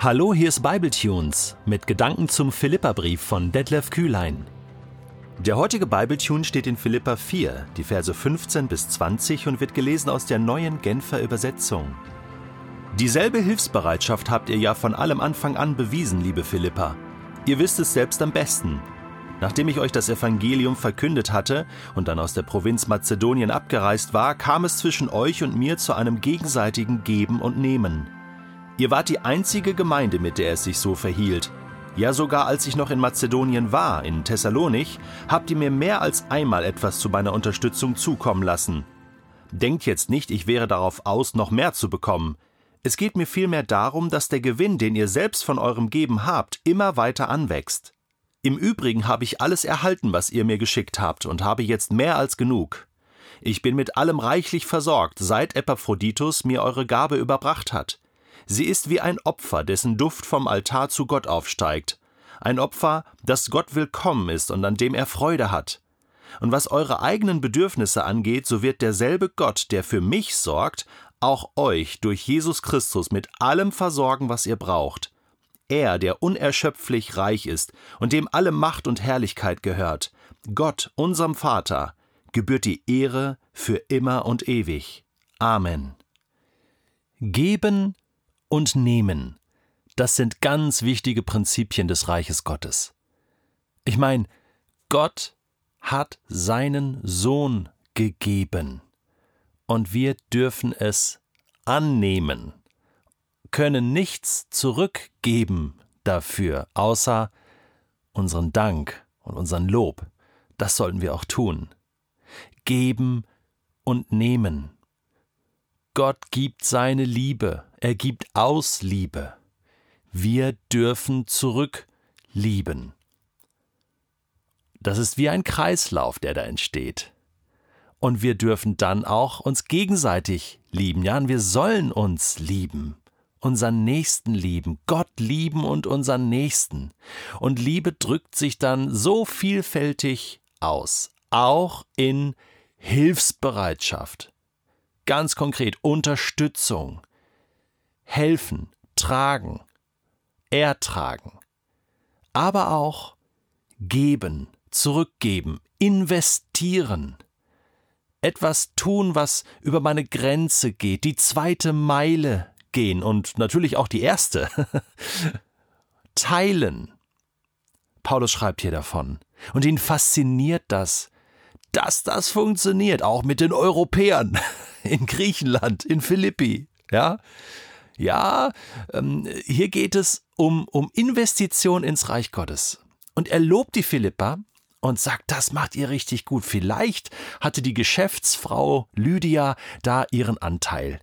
Hallo, hier ist Bibletunes mit Gedanken zum Philipperbrief von Detlef Kühlein. Der heutige Bibletune steht in Philippa 4, die Verse 15 bis 20 und wird gelesen aus der neuen Genfer Übersetzung. Dieselbe Hilfsbereitschaft habt ihr ja von allem Anfang an bewiesen, liebe Philippa. Ihr wisst es selbst am besten. Nachdem ich euch das Evangelium verkündet hatte und dann aus der Provinz Mazedonien abgereist war, kam es zwischen euch und mir zu einem gegenseitigen Geben und Nehmen. Ihr wart die einzige Gemeinde, mit der es sich so verhielt. Ja, sogar als ich noch in Mazedonien war, in Thessalonich, habt ihr mir mehr als einmal etwas zu meiner Unterstützung zukommen lassen. Denkt jetzt nicht, ich wäre darauf aus, noch mehr zu bekommen. Es geht mir vielmehr darum, dass der Gewinn, den ihr selbst von eurem Geben habt, immer weiter anwächst. Im Übrigen habe ich alles erhalten, was ihr mir geschickt habt, und habe jetzt mehr als genug. Ich bin mit allem reichlich versorgt, seit Epaphroditus mir eure Gabe überbracht hat. Sie ist wie ein Opfer, dessen Duft vom Altar zu Gott aufsteigt. Ein Opfer, das Gott willkommen ist und an dem er Freude hat. Und was eure eigenen Bedürfnisse angeht, so wird derselbe Gott, der für mich sorgt, auch euch durch Jesus Christus mit allem versorgen, was ihr braucht. Er, der unerschöpflich reich ist und dem alle Macht und Herrlichkeit gehört, Gott, unserem Vater, gebührt die Ehre für immer und ewig. Amen. Geben und nehmen, das sind ganz wichtige Prinzipien des Reiches Gottes. Ich meine, Gott hat seinen Sohn gegeben und wir dürfen es annehmen können nichts zurückgeben dafür, außer unseren Dank und unseren Lob. Das sollten wir auch tun. Geben und nehmen. Gott gibt seine Liebe, er gibt aus Liebe. Wir dürfen zurücklieben. Das ist wie ein Kreislauf, der da entsteht. Und wir dürfen dann auch uns gegenseitig lieben. Ja, und wir sollen uns lieben unseren Nächsten lieben, Gott lieben und unseren Nächsten. Und Liebe drückt sich dann so vielfältig aus, auch in Hilfsbereitschaft. Ganz konkret Unterstützung, helfen, tragen, ertragen, aber auch geben, zurückgeben, investieren etwas tun, was über meine Grenze geht, die zweite Meile gehen und natürlich auch die erste. Teilen. Paulus schreibt hier davon. Und ihn fasziniert das, dass das funktioniert, auch mit den Europäern in Griechenland, in Philippi. Ja, ja ähm, hier geht es um, um Investition ins Reich Gottes. Und er lobt die Philippa und sagt, das macht ihr richtig gut. Vielleicht hatte die Geschäftsfrau Lydia da ihren Anteil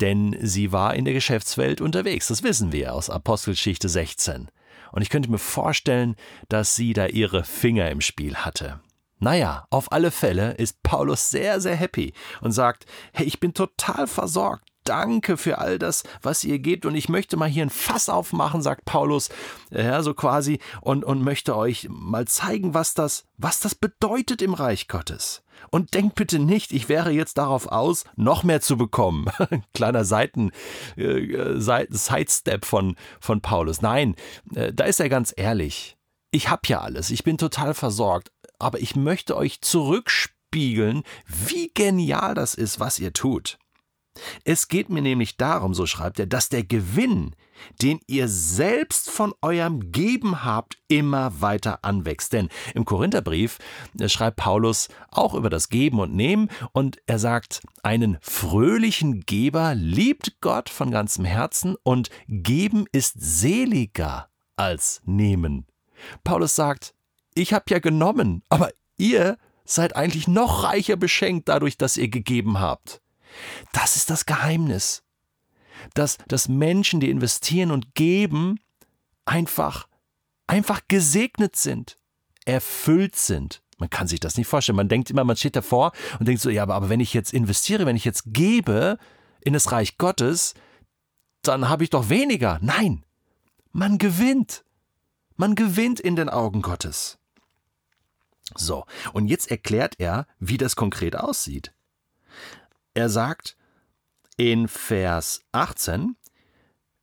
denn sie war in der Geschäftswelt unterwegs. Das wissen wir aus Apostelgeschichte 16. Und ich könnte mir vorstellen, dass sie da ihre Finger im Spiel hatte. Naja, auf alle Fälle ist Paulus sehr, sehr happy und sagt, hey, ich bin total versorgt. Danke für all das, was ihr gebt. Und ich möchte mal hier ein Fass aufmachen, sagt Paulus, ja, so quasi, und, und möchte euch mal zeigen, was das, was das bedeutet im Reich Gottes. Und denkt bitte nicht, ich wäre jetzt darauf aus, noch mehr zu bekommen. Kleiner Seiten, äh, Sidestep von, von Paulus. Nein, äh, da ist er ganz ehrlich. Ich habe ja alles, ich bin total versorgt, aber ich möchte euch zurückspiegeln, wie genial das ist, was ihr tut. Es geht mir nämlich darum, so schreibt er, dass der Gewinn, den ihr selbst von eurem Geben habt, immer weiter anwächst. Denn im Korintherbrief schreibt Paulus auch über das Geben und Nehmen und er sagt, einen fröhlichen Geber liebt Gott von ganzem Herzen und Geben ist seliger als Nehmen. Paulus sagt, ich habe ja genommen, aber ihr seid eigentlich noch reicher beschenkt dadurch, dass ihr gegeben habt. Das ist das Geheimnis. Dass, dass Menschen, die investieren und geben, einfach, einfach gesegnet sind, erfüllt sind. Man kann sich das nicht vorstellen. Man denkt immer, man steht davor und denkt so, ja, aber, aber wenn ich jetzt investiere, wenn ich jetzt gebe in das Reich Gottes, dann habe ich doch weniger. Nein, man gewinnt. Man gewinnt in den Augen Gottes. So, und jetzt erklärt er, wie das konkret aussieht. Er sagt in Vers 18,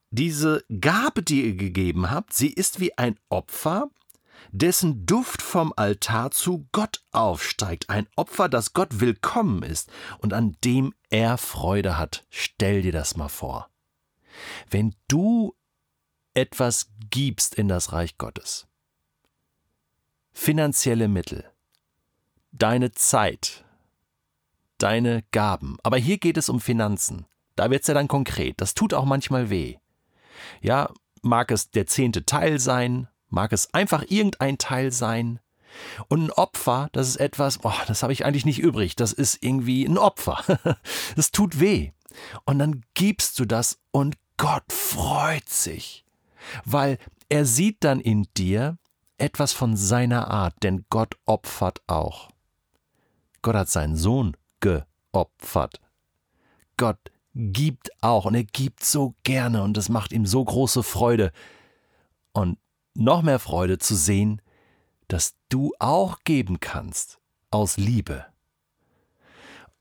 diese Gabe, die ihr gegeben habt, sie ist wie ein Opfer, dessen Duft vom Altar zu Gott aufsteigt, ein Opfer, das Gott willkommen ist und an dem er Freude hat. Stell dir das mal vor. Wenn du etwas gibst in das Reich Gottes, finanzielle Mittel, deine Zeit, deine Gaben, aber hier geht es um Finanzen. Da wird es ja dann konkret. Das tut auch manchmal weh. Ja, mag es der zehnte Teil sein, mag es einfach irgendein Teil sein. Und ein Opfer, das ist etwas, boah, das habe ich eigentlich nicht übrig. Das ist irgendwie ein Opfer. Das tut weh. Und dann gibst du das und Gott freut sich, weil er sieht dann in dir etwas von seiner Art, denn Gott opfert auch. Gott hat seinen Sohn geopfert. Gott gibt auch und er gibt so gerne und es macht ihm so große Freude. Und noch mehr Freude zu sehen, dass du auch geben kannst aus Liebe.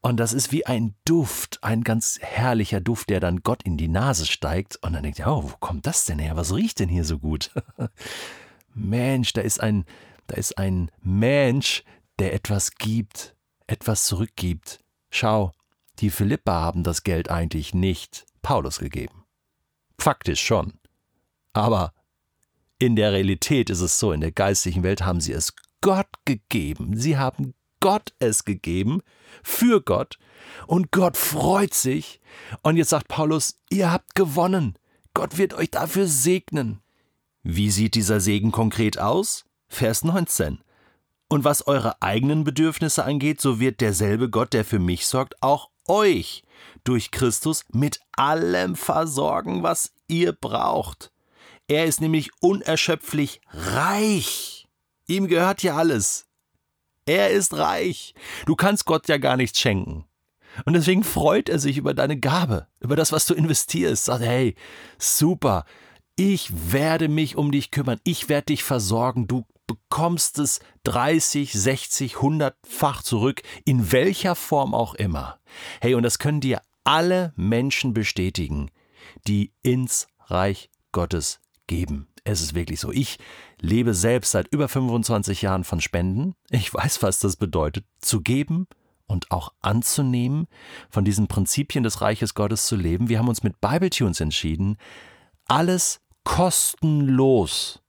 Und das ist wie ein Duft, ein ganz herrlicher Duft, der dann Gott in die Nase steigt und dann denkt oh, wo kommt das denn her? Was riecht denn hier so gut? Mensch, da ist ein, da ist ein Mensch, der etwas gibt, etwas zurückgibt. Schau, die Philippa haben das Geld eigentlich nicht Paulus gegeben. Faktisch schon. Aber in der Realität ist es so, in der geistigen Welt haben sie es Gott gegeben. Sie haben Gott es gegeben, für Gott, und Gott freut sich. Und jetzt sagt Paulus, ihr habt gewonnen. Gott wird euch dafür segnen. Wie sieht dieser Segen konkret aus? Vers 19. Und was eure eigenen Bedürfnisse angeht, so wird derselbe Gott, der für mich sorgt, auch euch durch Christus mit allem versorgen, was ihr braucht. Er ist nämlich unerschöpflich reich. Ihm gehört ja alles. Er ist reich. Du kannst Gott ja gar nichts schenken. Und deswegen freut er sich über deine Gabe, über das, was du investierst. Sagt, hey, super, ich werde mich um dich kümmern, ich werde dich versorgen, du bekommst es 30, 60, 100-fach zurück, in welcher Form auch immer. Hey, und das können dir alle Menschen bestätigen, die ins Reich Gottes geben. Es ist wirklich so. Ich lebe selbst seit über 25 Jahren von Spenden. Ich weiß, was das bedeutet, zu geben und auch anzunehmen, von diesen Prinzipien des Reiches Gottes zu leben. Wir haben uns mit Bible Tunes entschieden, alles kostenlos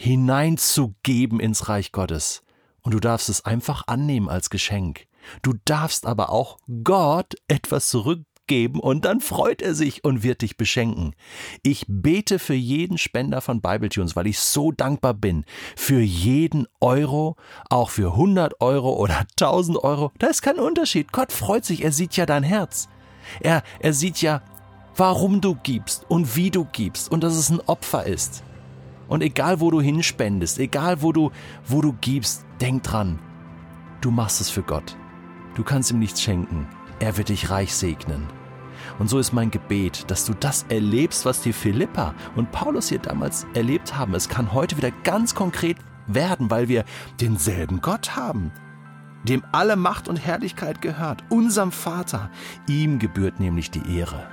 hineinzugeben ins Reich Gottes. Und du darfst es einfach annehmen als Geschenk. Du darfst aber auch Gott etwas zurückgeben und dann freut er sich und wird dich beschenken. Ich bete für jeden Spender von Bibletunes, weil ich so dankbar bin. Für jeden Euro, auch für 100 Euro oder 1000 Euro. Da ist kein Unterschied. Gott freut sich, er sieht ja dein Herz. Er, er sieht ja, warum du gibst und wie du gibst und dass es ein Opfer ist. Und egal wo du hinspendest, egal wo du, wo du gibst, denk dran, du machst es für Gott. Du kannst ihm nichts schenken. Er wird dich reich segnen. Und so ist mein Gebet, dass du das erlebst, was die Philippa und Paulus hier damals erlebt haben. Es kann heute wieder ganz konkret werden, weil wir denselben Gott haben, dem alle Macht und Herrlichkeit gehört, unserem Vater. Ihm gebührt nämlich die Ehre.